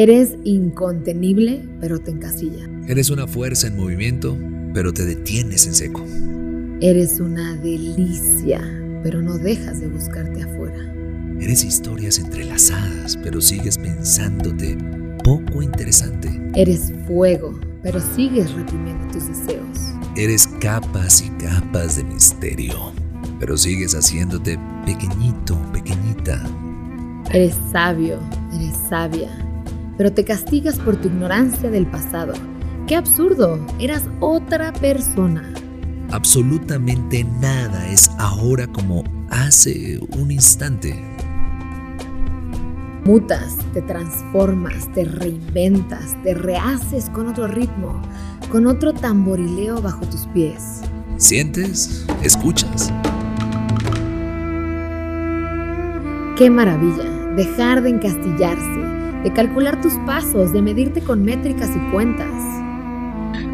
Eres incontenible, pero te encasilla. Eres una fuerza en movimiento, pero te detienes en seco. Eres una delicia, pero no dejas de buscarte afuera. Eres historias entrelazadas, pero sigues pensándote poco interesante. Eres fuego, pero sigues reprimiendo tus deseos. Eres capas y capas de misterio, pero sigues haciéndote pequeñito, pequeñita. Eres sabio, eres sabia, pero te castigas por tu ignorancia del pasado. ¡Qué absurdo! Eras otra persona. Absolutamente nada es ahora como hace un instante. Mutas, te transformas, te reinventas, te rehaces con otro ritmo, con otro tamborileo bajo tus pies. ¿Sientes? ¿Escuchas? ¡Qué maravilla! Dejar de encastillarse, de calcular tus pasos, de medirte con métricas y cuentas.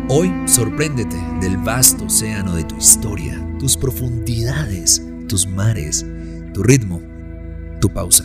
Hoy sorpréndete del vasto océano de tu historia, tus profundidades, tus mares, tu ritmo, tu pausa.